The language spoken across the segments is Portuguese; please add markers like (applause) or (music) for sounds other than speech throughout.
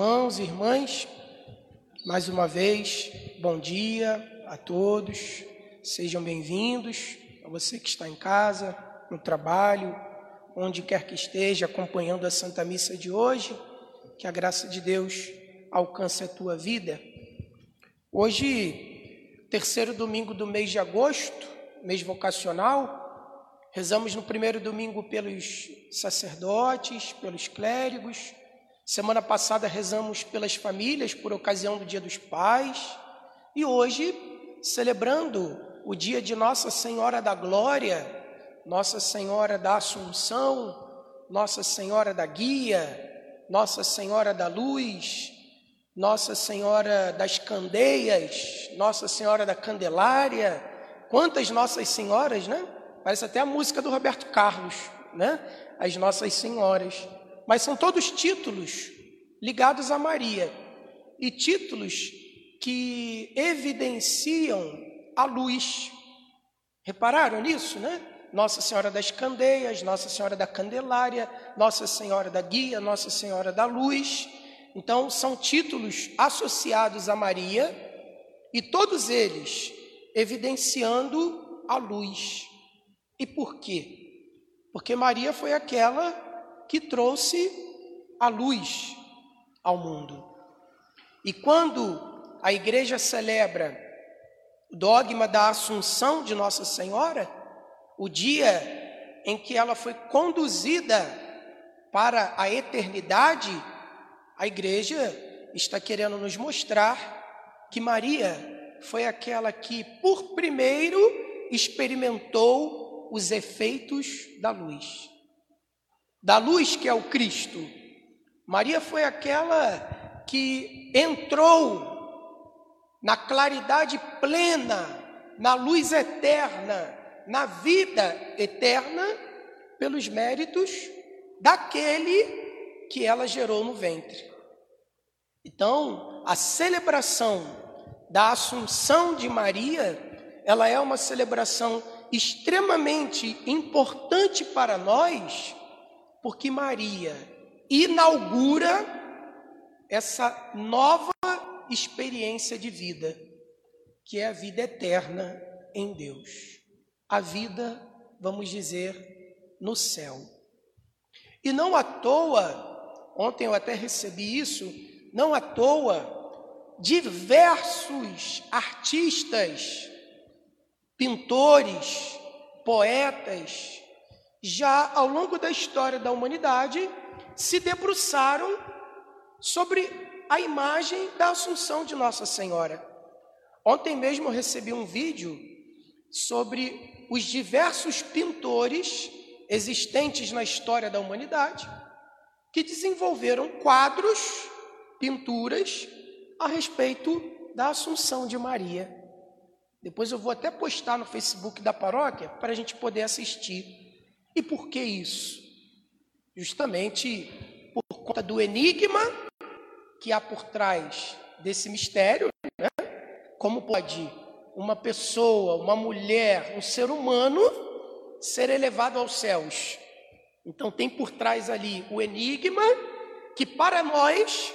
Irmãos e irmãs, mais uma vez, bom dia a todos, sejam bem-vindos, a você que está em casa, no trabalho, onde quer que esteja acompanhando a Santa Missa de hoje, que a graça de Deus alcance a tua vida. Hoje, terceiro domingo do mês de agosto, mês vocacional, rezamos no primeiro domingo pelos sacerdotes, pelos clérigos. Semana passada rezamos pelas famílias por ocasião do Dia dos Pais. E hoje, celebrando o dia de Nossa Senhora da Glória, Nossa Senhora da Assunção, Nossa Senhora da Guia, Nossa Senhora da Luz, Nossa Senhora das Candeias, Nossa Senhora da Candelária. Quantas Nossas Senhoras, né? Parece até a música do Roberto Carlos, né? As Nossas Senhoras. Mas são todos títulos ligados a Maria e títulos que evidenciam a luz. Repararam nisso, né? Nossa Senhora das Candeias, Nossa Senhora da Candelária, Nossa Senhora da Guia, Nossa Senhora da Luz. Então, são títulos associados a Maria e todos eles evidenciando a luz. E por quê? Porque Maria foi aquela que trouxe a luz ao mundo. E quando a igreja celebra o dogma da Assunção de Nossa Senhora, o dia em que ela foi conduzida para a eternidade, a igreja está querendo nos mostrar que Maria foi aquela que, por primeiro, experimentou os efeitos da luz. Da luz que é o Cristo. Maria foi aquela que entrou na claridade plena, na luz eterna, na vida eterna, pelos méritos daquele que ela gerou no ventre. Então, a celebração da Assunção de Maria, ela é uma celebração extremamente importante para nós, porque Maria inaugura essa nova experiência de vida, que é a vida eterna em Deus. A vida, vamos dizer, no céu. E não à toa, ontem eu até recebi isso, não à toa, diversos artistas, pintores, poetas, já ao longo da história da humanidade, se debruçaram sobre a imagem da Assunção de Nossa Senhora. Ontem mesmo recebi um vídeo sobre os diversos pintores existentes na história da humanidade que desenvolveram quadros, pinturas a respeito da Assunção de Maria. Depois eu vou até postar no Facebook da paróquia para a gente poder assistir. E por que isso? Justamente por conta do enigma que há por trás desse mistério, né? Como pode uma pessoa, uma mulher, um ser humano ser elevado aos céus? Então tem por trás ali o enigma que para nós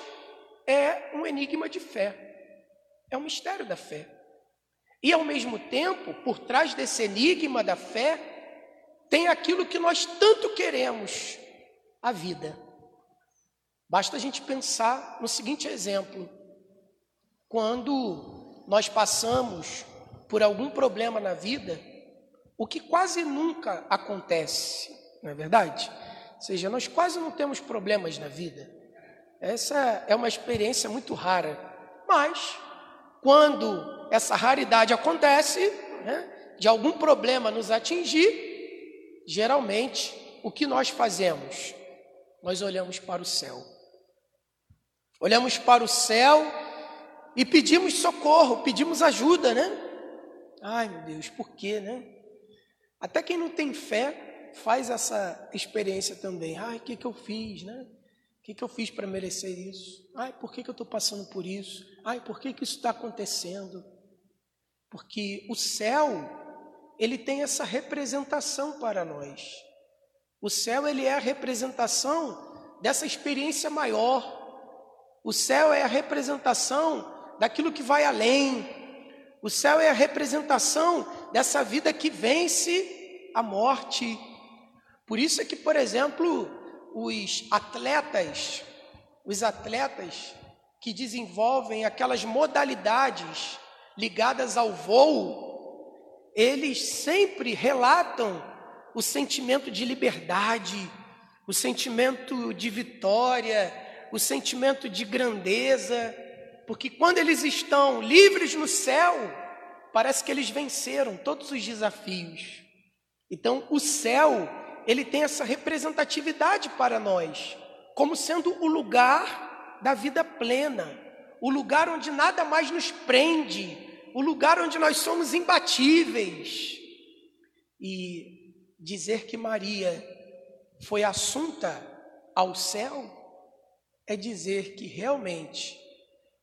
é um enigma de fé. É um mistério da fé. E ao mesmo tempo, por trás desse enigma da fé, tem aquilo que nós tanto queremos, a vida. Basta a gente pensar no seguinte exemplo: quando nós passamos por algum problema na vida, o que quase nunca acontece, não é verdade? Ou seja, nós quase não temos problemas na vida. Essa é uma experiência muito rara. Mas, quando essa raridade acontece, né, de algum problema nos atingir, geralmente o que nós fazemos? Nós olhamos para o céu. Olhamos para o céu e pedimos socorro, pedimos ajuda, né? Ai, meu Deus, por quê, né? Até quem não tem fé faz essa experiência também. Ai, o que, que eu fiz, né? O que, que eu fiz para merecer isso? Ai, por que, que eu estou passando por isso? Ai, por que, que isso está acontecendo? Porque o céu, ele tem essa representação para nós. O céu, ele é a representação dessa experiência maior, O céu é a representação daquilo que vai além. O céu é a representação dessa vida que vence a morte. Por isso é que, por exemplo, os atletas, os atletas que desenvolvem aquelas modalidades ligadas ao voo, eles sempre relatam o sentimento de liberdade, o sentimento de vitória, o sentimento de grandeza, porque quando eles estão livres no céu, parece que eles venceram todos os desafios. Então, o céu, ele tem essa representatividade para nós, como sendo o lugar da vida plena, o lugar onde nada mais nos prende, o lugar onde nós somos imbatíveis. E dizer que Maria foi assunta ao céu é dizer que realmente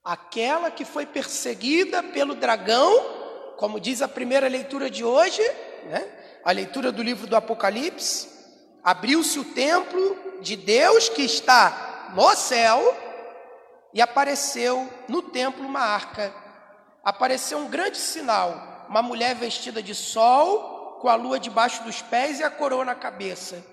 aquela que foi perseguida pelo dragão, como diz a primeira leitura de hoje, né? a leitura do livro do Apocalipse, abriu-se o templo de Deus que está no céu e apareceu no templo uma arca. Apareceu um grande sinal, uma mulher vestida de sol, com a lua debaixo dos pés e a coroa na cabeça.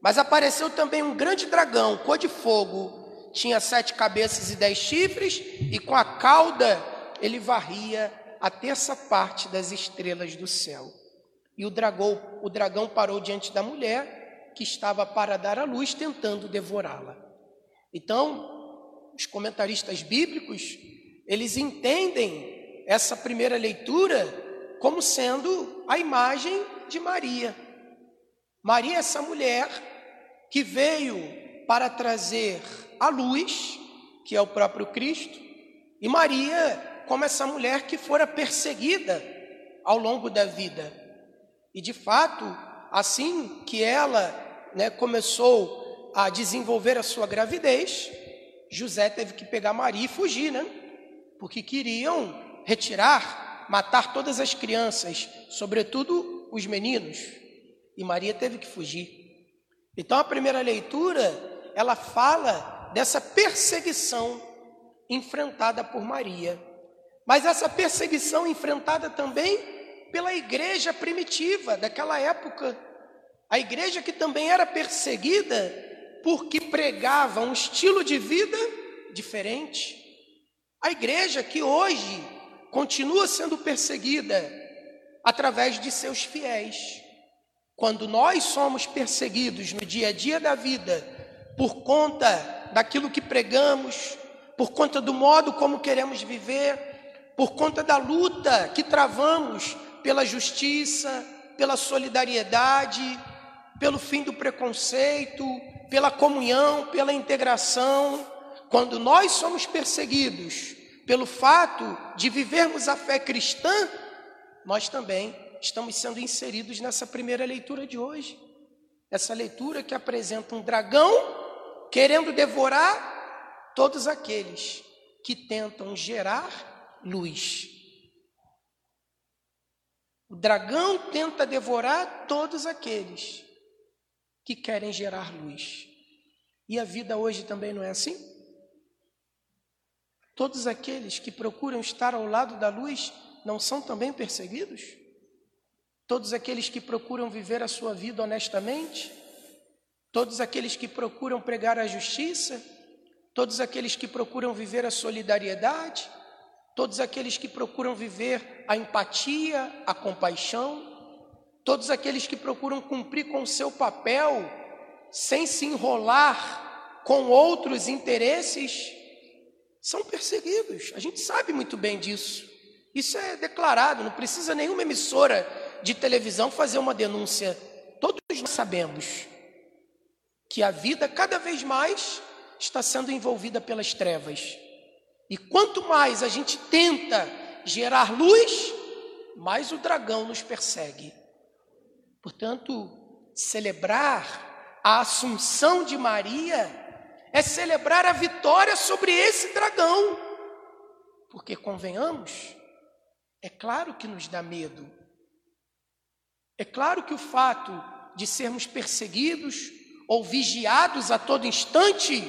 Mas apareceu também um grande dragão, cor de fogo, tinha sete cabeças e dez chifres, e com a cauda ele varria a terça parte das estrelas do céu. E o dragão, o dragão parou diante da mulher, que estava para dar à luz, tentando devorá-la. Então, os comentaristas bíblicos, eles entendem essa primeira leitura como sendo a imagem de Maria. Maria é essa mulher que veio para trazer a luz, que é o próprio Cristo, e Maria como essa mulher que fora perseguida ao longo da vida. E de fato, assim que ela né, começou a desenvolver a sua gravidez, José teve que pegar Maria e fugir, né? Porque queriam retirar, matar todas as crianças, sobretudo os meninos. E Maria teve que fugir. Então a primeira leitura, ela fala dessa perseguição enfrentada por Maria. Mas essa perseguição enfrentada também pela igreja primitiva daquela época. A igreja que também era perseguida porque pregava um estilo de vida diferente. A igreja que hoje continua sendo perseguida através de seus fiéis. Quando nós somos perseguidos no dia a dia da vida por conta daquilo que pregamos, por conta do modo como queremos viver, por conta da luta que travamos pela justiça, pela solidariedade, pelo fim do preconceito, pela comunhão, pela integração. Quando nós somos perseguidos pelo fato de vivermos a fé cristã, nós também estamos sendo inseridos nessa primeira leitura de hoje. Essa leitura que apresenta um dragão querendo devorar todos aqueles que tentam gerar luz. O dragão tenta devorar todos aqueles que querem gerar luz. E a vida hoje também não é assim? Todos aqueles que procuram estar ao lado da luz não são também perseguidos? Todos aqueles que procuram viver a sua vida honestamente? Todos aqueles que procuram pregar a justiça, todos aqueles que procuram viver a solidariedade, todos aqueles que procuram viver a empatia, a compaixão, todos aqueles que procuram cumprir com o seu papel sem se enrolar com outros interesses, são perseguidos. A gente sabe muito bem disso. Isso é declarado, não precisa nenhuma emissora de televisão fazer uma denúncia. Todos nós sabemos que a vida cada vez mais está sendo envolvida pelas trevas. E quanto mais a gente tenta gerar luz, mais o dragão nos persegue. Portanto, celebrar a assunção de Maria é celebrar a vitória sobre esse dragão. Porque, convenhamos, é claro que nos dá medo. É claro que o fato de sermos perseguidos, ou vigiados a todo instante,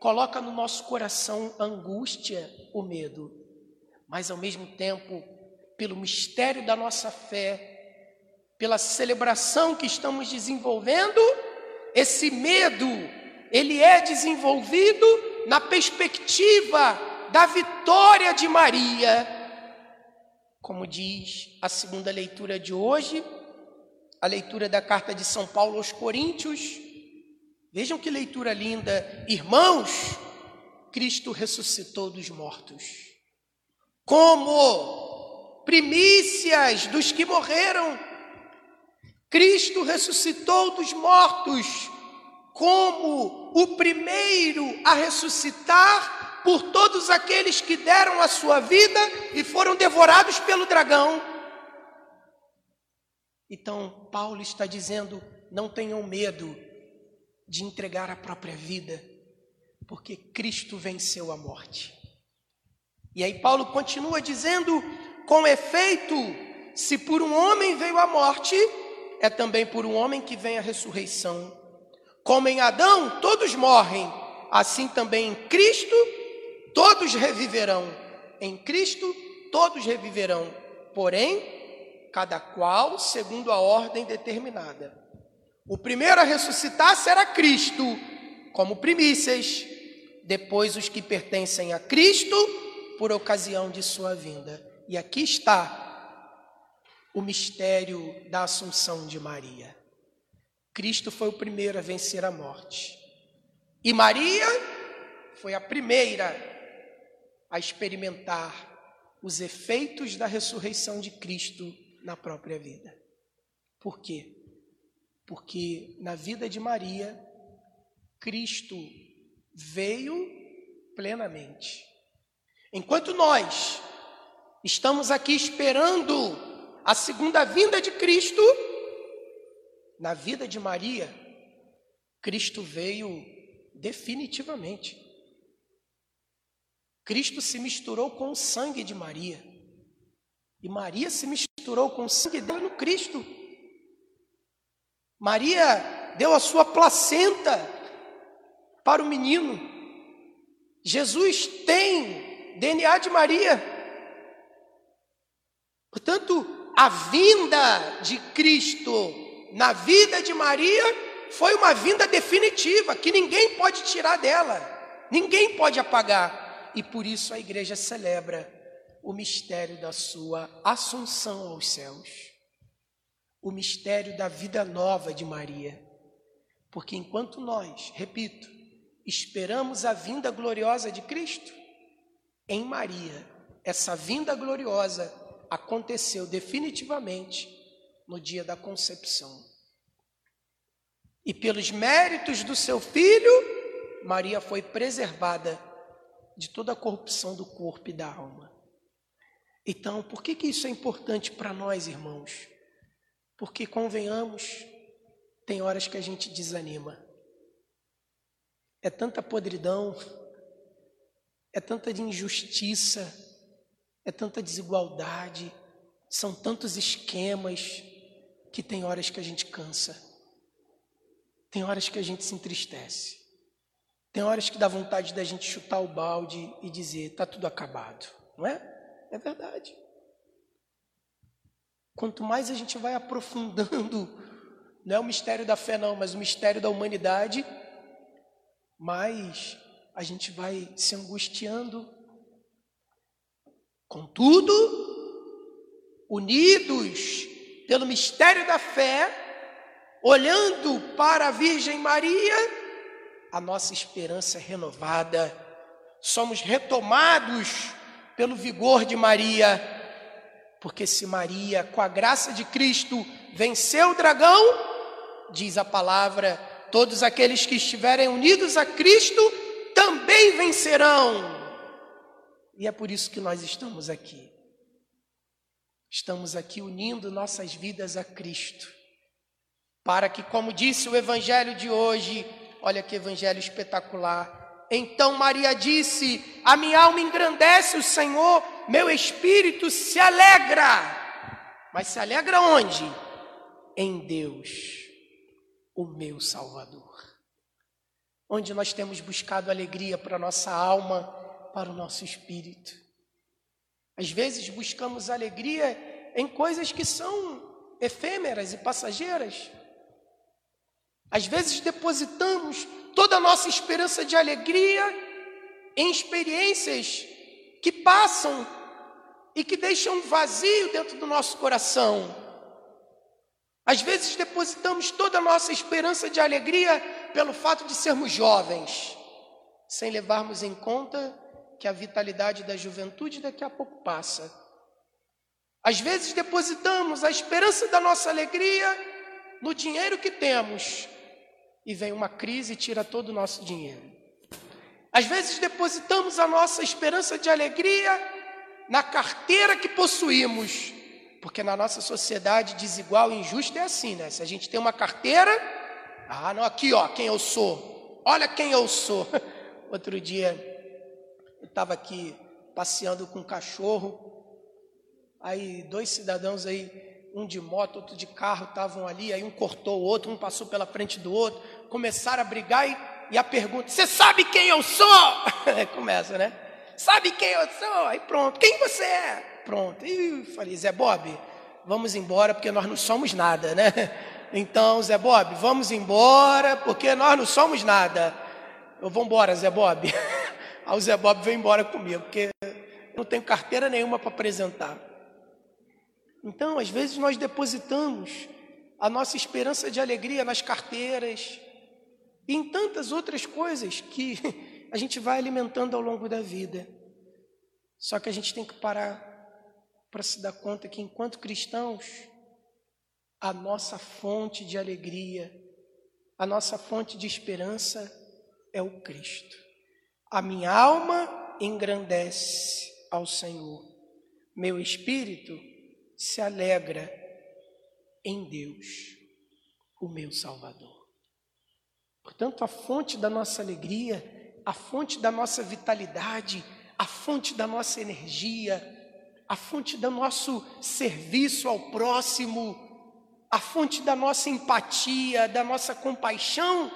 coloca no nosso coração a angústia, o medo, mas ao mesmo tempo, pelo mistério da nossa fé, pela celebração que estamos desenvolvendo, esse medo, ele é desenvolvido na perspectiva da vitória de Maria. Como diz a segunda leitura de hoje, a leitura da carta de São Paulo aos Coríntios. Vejam que leitura linda. Irmãos, Cristo ressuscitou dos mortos. Como primícias dos que morreram. Cristo ressuscitou dos mortos como o primeiro a ressuscitar por todos aqueles que deram a sua vida e foram devorados pelo dragão. Então, Paulo está dizendo: não tenham medo de entregar a própria vida, porque Cristo venceu a morte. E aí, Paulo continua dizendo: com efeito, se por um homem veio a morte, é também por um homem que vem a ressurreição. Como em Adão todos morrem, assim também em Cristo todos reviverão. Em Cristo todos reviverão. Porém, cada qual segundo a ordem determinada. O primeiro a ressuscitar será Cristo, como primícias, depois os que pertencem a Cristo, por ocasião de sua vinda. E aqui está o mistério da Assunção de Maria. Cristo foi o primeiro a vencer a morte. E Maria foi a primeira a experimentar os efeitos da ressurreição de Cristo na própria vida. Por quê? Porque na vida de Maria, Cristo veio plenamente. Enquanto nós estamos aqui esperando a segunda vinda de Cristo, na vida de Maria, Cristo veio definitivamente. Cristo se misturou com o sangue de Maria. E Maria se misturou com o sangue dela no Cristo. Maria deu a sua placenta para o menino. Jesus tem DNA de Maria. Portanto, a vinda de Cristo na vida de Maria foi uma vinda definitiva, que ninguém pode tirar dela, ninguém pode apagar. E por isso a igreja celebra o mistério da sua assunção aos céus, o mistério da vida nova de Maria. Porque enquanto nós, repito, esperamos a vinda gloriosa de Cristo, em Maria, essa vinda gloriosa aconteceu definitivamente no dia da concepção. E pelos méritos do seu filho, Maria foi preservada de toda a corrupção do corpo e da alma. Então, por que, que isso é importante para nós, irmãos? Porque, convenhamos, tem horas que a gente desanima. É tanta podridão, é tanta injustiça, é tanta desigualdade, são tantos esquemas que tem horas que a gente cansa. Tem horas que a gente se entristece. Tem horas que dá vontade da gente chutar o balde e dizer: está tudo acabado, não é? É verdade. Quanto mais a gente vai aprofundando, (laughs) não é o mistério da fé, não, mas o mistério da humanidade, mais a gente vai se angustiando. Contudo, unidos pelo mistério da fé, olhando para a Virgem Maria, a nossa esperança é renovada, somos retomados pelo vigor de Maria, porque se Maria, com a graça de Cristo, venceu o dragão, diz a palavra, todos aqueles que estiverem unidos a Cristo também vencerão. E é por isso que nós estamos aqui. Estamos aqui unindo nossas vidas a Cristo, para que, como disse o evangelho de hoje, olha que evangelho espetacular, então Maria disse: A minha alma engrandece o Senhor, meu espírito se alegra. Mas se alegra onde? Em Deus, o meu Salvador. onde nós temos buscado alegria para a nossa alma, para o nosso espírito. Às vezes buscamos alegria em coisas que são efêmeras e passageiras. Às vezes depositamos toda a nossa esperança de alegria em experiências que passam e que deixam um vazio dentro do nosso coração. Às vezes depositamos toda a nossa esperança de alegria pelo fato de sermos jovens, sem levarmos em conta que a vitalidade da juventude daqui a pouco passa. Às vezes depositamos a esperança da nossa alegria no dinheiro que temos e vem uma crise e tira todo o nosso dinheiro. Às vezes depositamos a nossa esperança de alegria na carteira que possuímos, porque na nossa sociedade desigual e injusta é assim, né? Se a gente tem uma carteira, ah, não, aqui ó, quem eu sou, olha quem eu sou. (laughs) Outro dia eu estava aqui passeando com um cachorro, aí dois cidadãos aí um de moto, outro de carro, estavam ali, aí um cortou o outro, um passou pela frente do outro, começaram a brigar e, e a pergunta: Você sabe quem eu sou? (laughs) Começa, né? Sabe quem eu sou? Aí pronto, quem você é? Pronto. E falei: Zé Bob, vamos embora porque nós não somos nada, né? (laughs) Então, Zé Bob, vamos embora porque nós não somos nada. Eu vou embora, Zé Bob. (laughs) Aí o Zé Bob veio embora comigo, porque eu não tenho carteira nenhuma para apresentar. Então, às vezes, nós depositamos a nossa esperança de alegria nas carteiras e em tantas outras coisas que (laughs) a gente vai alimentando ao longo da vida. Só que a gente tem que parar para se dar conta que, enquanto cristãos, a nossa fonte de alegria, a nossa fonte de esperança é o Cristo. A minha alma engrandece ao Senhor, meu espírito se alegra em Deus, o meu Salvador. Portanto, a fonte da nossa alegria, a fonte da nossa vitalidade, a fonte da nossa energia, a fonte do nosso serviço ao próximo, a fonte da nossa empatia, da nossa compaixão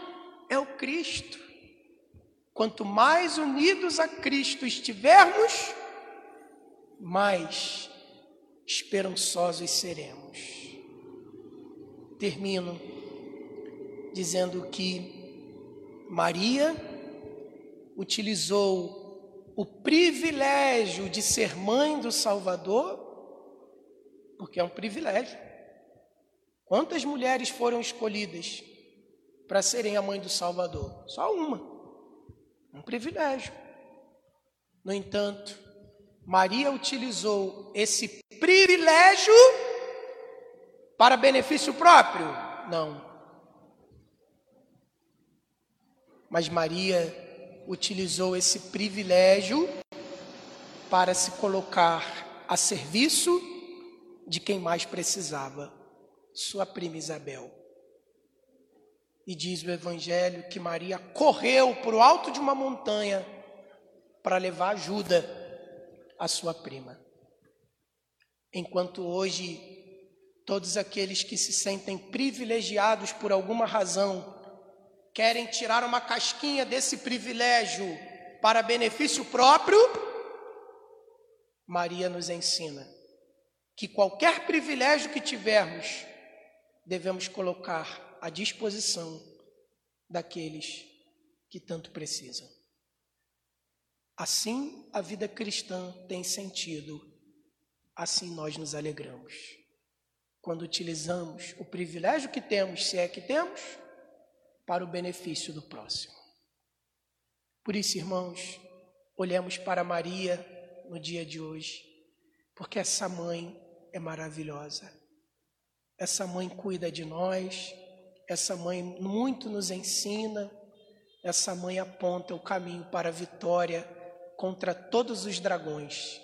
é o Cristo. Quanto mais unidos a Cristo estivermos, mais esperançosos seremos. Termino dizendo que Maria utilizou o privilégio de ser mãe do Salvador, porque é um privilégio. Quantas mulheres foram escolhidas para serem a mãe do Salvador? Só uma. Um privilégio. No entanto, Maria utilizou esse privilégio para benefício próprio? Não. Mas Maria utilizou esse privilégio para se colocar a serviço de quem mais precisava, sua prima Isabel. E diz o Evangelho que Maria correu para o alto de uma montanha para levar ajuda à sua prima. Enquanto hoje todos aqueles que se sentem privilegiados por alguma razão querem tirar uma casquinha desse privilégio para benefício próprio, Maria nos ensina que qualquer privilégio que tivermos, devemos colocar à disposição daqueles que tanto precisam. Assim a vida cristã tem sentido assim nós nos alegramos. Quando utilizamos o privilégio que temos, se é que temos, para o benefício do próximo. Por isso, irmãos, olhemos para Maria no dia de hoje, porque essa mãe é maravilhosa. Essa mãe cuida de nós, essa mãe muito nos ensina, essa mãe aponta o caminho para a vitória contra todos os dragões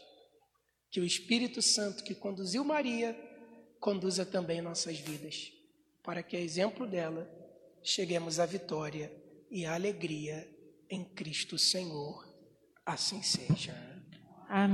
que o Espírito Santo que conduziu Maria conduza também nossas vidas, para que, a exemplo dela, cheguemos à vitória e à alegria em Cristo Senhor. Assim seja.